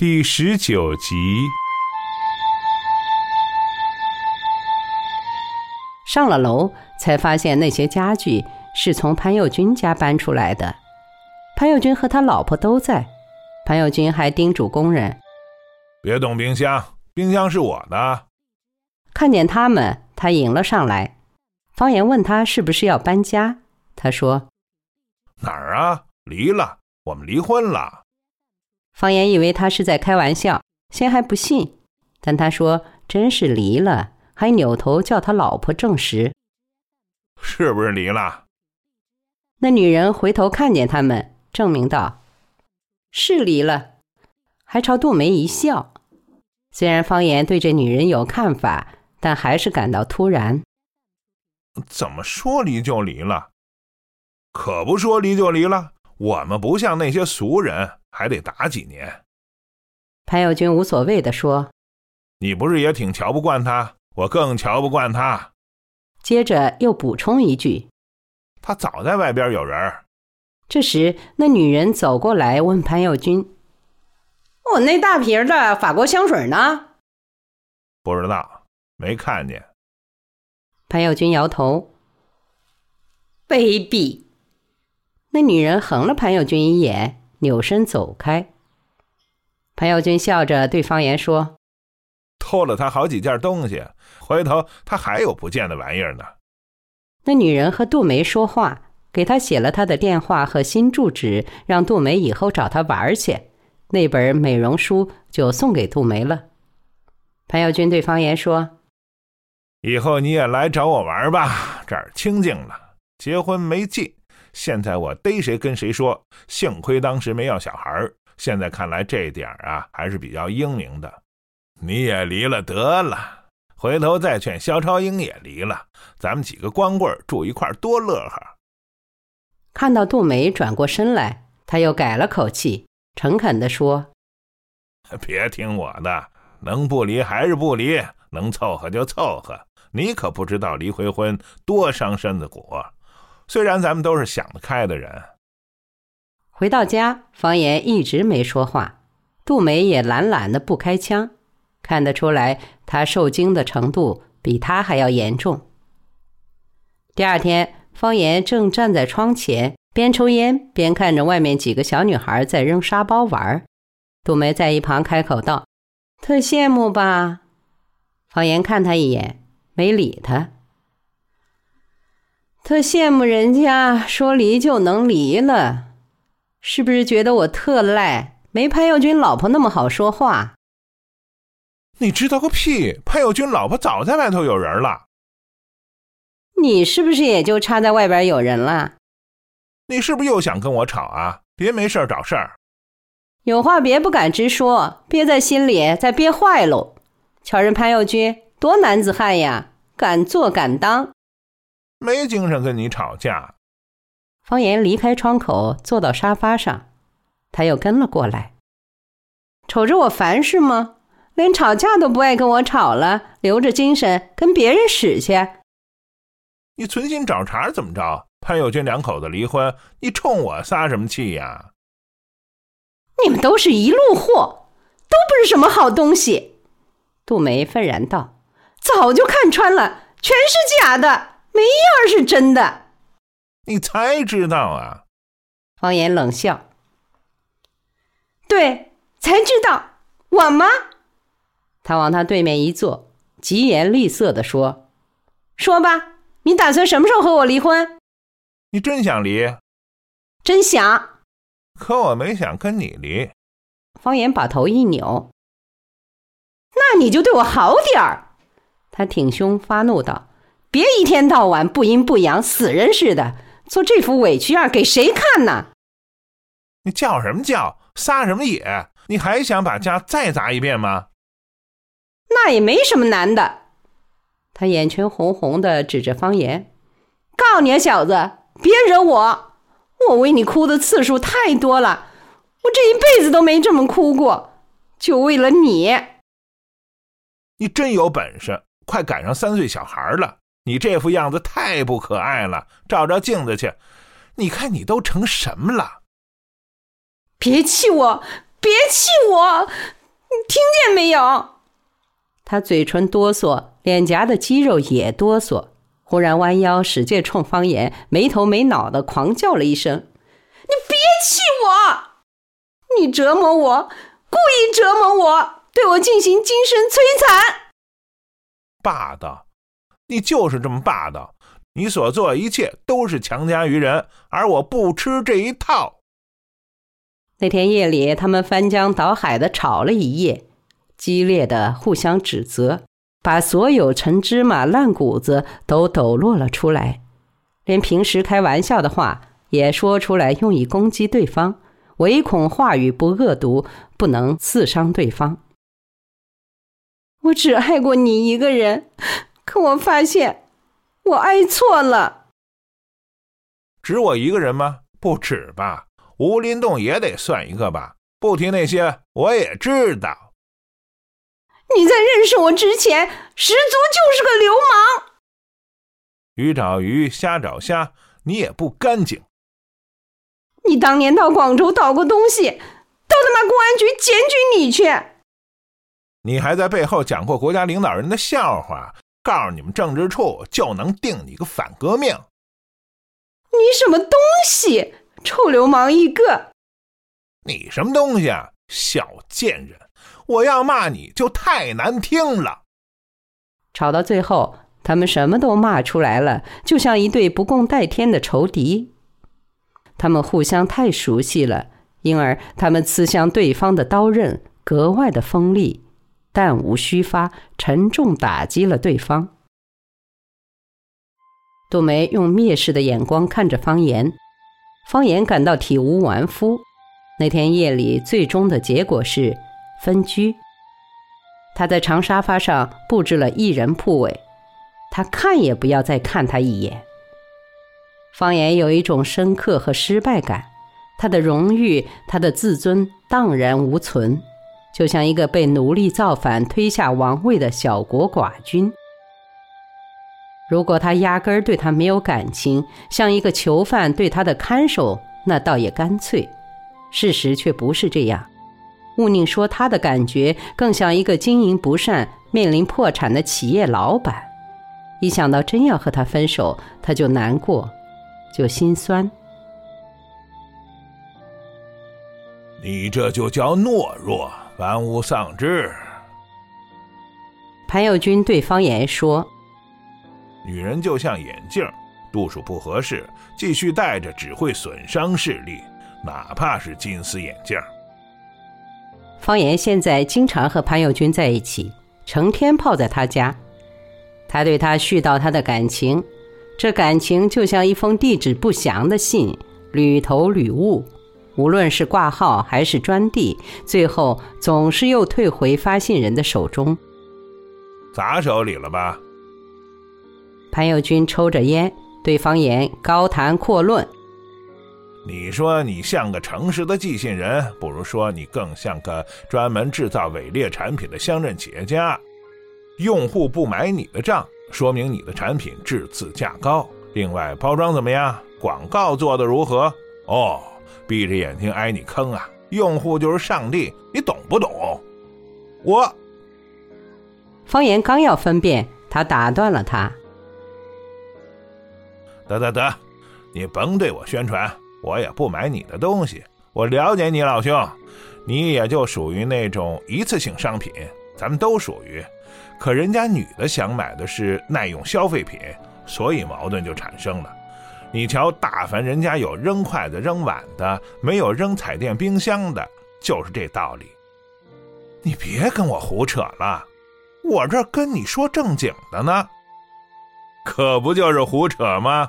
第十九集。上了楼，才发现那些家具是从潘友军家搬出来的。潘友军和他老婆都在。潘友军还叮嘱工人：“别动冰箱，冰箱是我的。”看见他们，他迎了上来。方言问他是不是要搬家，他说：“哪儿啊？离了，我们离婚了。”方言以为他是在开玩笑，先还不信，但他说真是离了，还扭头叫他老婆证实：“是不是离了？”那女人回头看见他们，证明道：“是离了。”还朝杜梅一笑。虽然方言对这女人有看法，但还是感到突然。怎么说离就离了？可不说离就离了。我们不像那些俗人，还得打几年。潘友军无所谓的说：“你不是也挺瞧不惯他？我更瞧不惯他。”接着又补充一句：“他早在外边有人。”这时，那女人走过来问潘友军：“我那大瓶的法国香水呢？”不知道，没看见。潘友军摇头：“卑鄙。”那女人横了潘友军一眼，扭身走开。潘友军笑着对方言说：“偷了他好几件东西，回头他还有不见的玩意儿呢。”那女人和杜梅说话，给他写了他的电话和新住址，让杜梅以后找他玩去。那本美容书就送给杜梅了。潘友军对方言说：“以后你也来找我玩吧，这儿清静了，结婚没劲。”现在我逮谁跟谁说，幸亏当时没要小孩现在看来这点啊还是比较英明的。你也离了得了，回头再劝肖超英也离了，咱们几个光棍住一块多乐呵。看到杜梅转过身来，他又改了口气，诚恳地说：“别听我的，能不离还是不离，能凑合就凑合。你可不知道离回婚多伤身子骨。”虽然咱们都是想得开的人。回到家，方言一直没说话，杜梅也懒懒的不开腔，看得出来她受惊的程度比他还要严重。第二天，方言正站在窗前，边抽烟边看着外面几个小女孩在扔沙包玩。杜梅在一旁开口道：“特羡慕吧？”方言看他一眼，没理他。特羡慕人家说离就能离了，是不是觉得我特赖，没潘友军老婆那么好说话？你知道个屁！潘友军老婆早在外头有人了。你是不是也就差在外边有人了？你是不是又想跟我吵啊？别没事找事儿。有话别不敢直说，憋在心里再憋坏喽。瞧人潘友军多男子汉呀，敢做敢当。没精神跟你吵架。方言离开窗口，坐到沙发上，他又跟了过来。瞅着我烦是吗？连吵架都不爱跟我吵了，留着精神跟别人使去。你存心找茬怎么着？潘友军两口子离婚，你冲我撒什么气呀？你们都是一路货，都不是什么好东西。杜梅愤然道：“早就看穿了，全是假的。”没样是真的，你才知道啊！方言冷笑。对，才知道我吗？他往他对面一坐，疾言厉色的说：“说吧，你打算什么时候和我离婚？”你真想离？真想。可我没想跟你离。方言把头一扭。那你就对我好点儿。他挺胸发怒道。别一天到晚不阴不阳，死人似的，做这副委屈样给谁看呢？你叫什么叫？撒什么野？你还想把家再砸一遍吗？那也没什么难的。他眼圈红红的，指着方言：“告诉你啊，小子，别惹我！我为你哭的次数太多了，我这一辈子都没这么哭过，就为了你。你真有本事，快赶上三岁小孩了。”你这副样子太不可爱了，照照镜子去，你看你都成什么了？别气我，别气我！你听见没有？他嘴唇哆嗦，脸颊的肌肉也哆嗦，忽然弯腰，使劲冲方言没头没脑的狂叫了一声：“你别气我！你折磨我，故意折磨我，对我进行精神摧残！”霸道！你就是这么霸道！你所做一切都是强加于人，而我不吃这一套。那天夜里，他们翻江倒海的吵了一夜，激烈的互相指责，把所有陈芝麻烂谷子都抖落了出来，连平时开玩笑的话也说出来，用以攻击对方，唯恐话语不恶毒，不能刺伤对方。我只爱过你一个人，可我发现我爱错了。只我一个人吗？不止吧。吴林洞也得算一个吧，不提那些，我也知道。你在认识我之前，十足就是个流氓。鱼找鱼，虾找虾，你也不干净。你当年到广州倒过东西，到他妈公安局检举你去。你还在背后讲过国家领导人的笑话，告诉你们政治处就能定你个反革命。你什么东西？臭流氓一个！你什么东西啊，小贱人！我要骂你就太难听了。吵到最后，他们什么都骂出来了，就像一对不共戴天的仇敌。他们互相太熟悉了，因而他们刺向对方的刀刃格外的锋利，弹无虚发，沉重打击了对方。杜梅用蔑视的眼光看着方言。方言感到体无完肤。那天夜里，最终的结果是分居。他在长沙发上布置了一人铺位，他看也不要再看他一眼。方言有一种深刻和失败感，他的荣誉、他的自尊荡然无存，就像一个被奴隶造反推下王位的小国寡君。如果他压根儿对他没有感情，像一个囚犯对他的看守，那倒也干脆。事实却不是这样。勿宁说他的感觉更像一个经营不善、面临破产的企业老板。一想到真要和他分手，他就难过，就心酸。你这就叫懦弱，玩物丧志。潘友军对方言说。女人就像眼镜，度数不合适，继续戴着只会损伤视力，哪怕是金丝眼镜。方言现在经常和潘友军在一起，成天泡在他家。他对他絮叨他的感情，这感情就像一封地址不详的信，屡投屡误。无论是挂号还是专递，最后总是又退回发信人的手中。砸手里了吧？潘友军抽着烟，对方言高谈阔论。你说你像个诚实的寄信人，不如说你更像个专门制造伪劣产品的乡镇企业家。用户不买你的账，说明你的产品质次价高。另外，包装怎么样？广告做的如何？哦，闭着眼睛挨你坑啊！用户就是上帝，你懂不懂？我。方言刚要分辨，他打断了他。得得得，你甭对我宣传，我也不买你的东西。我了解你老兄，你也就属于那种一次性商品，咱们都属于。可人家女的想买的是耐用消费品，所以矛盾就产生了。你瞧，大凡人家有扔筷子、扔碗的，没有扔彩电、冰箱的，就是这道理。你别跟我胡扯了，我这跟你说正经的呢，可不就是胡扯吗？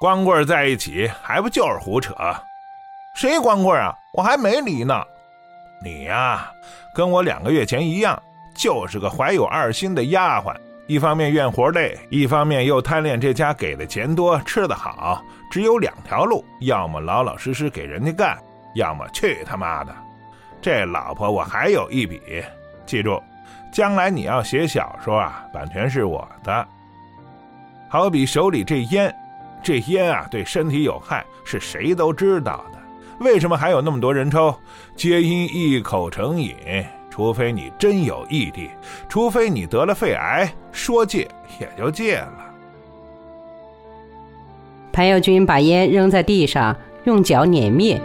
光棍在一起还不就是胡扯？谁光棍啊？我还没离呢。你呀，跟我两个月前一样，就是个怀有二心的丫鬟。一方面怨活累，一方面又贪恋这家给的钱多，吃的好。只有两条路：要么老老实实给人家干，要么去他妈的。这老婆我还有一笔，记住，将来你要写小说啊，版权是我的。好比手里这烟。这烟啊，对身体有害，是谁都知道的。为什么还有那么多人抽？皆因一口成瘾。除非你真有毅力，除非你得了肺癌，说戒也就戒了。潘友军把烟扔在地上，用脚碾灭，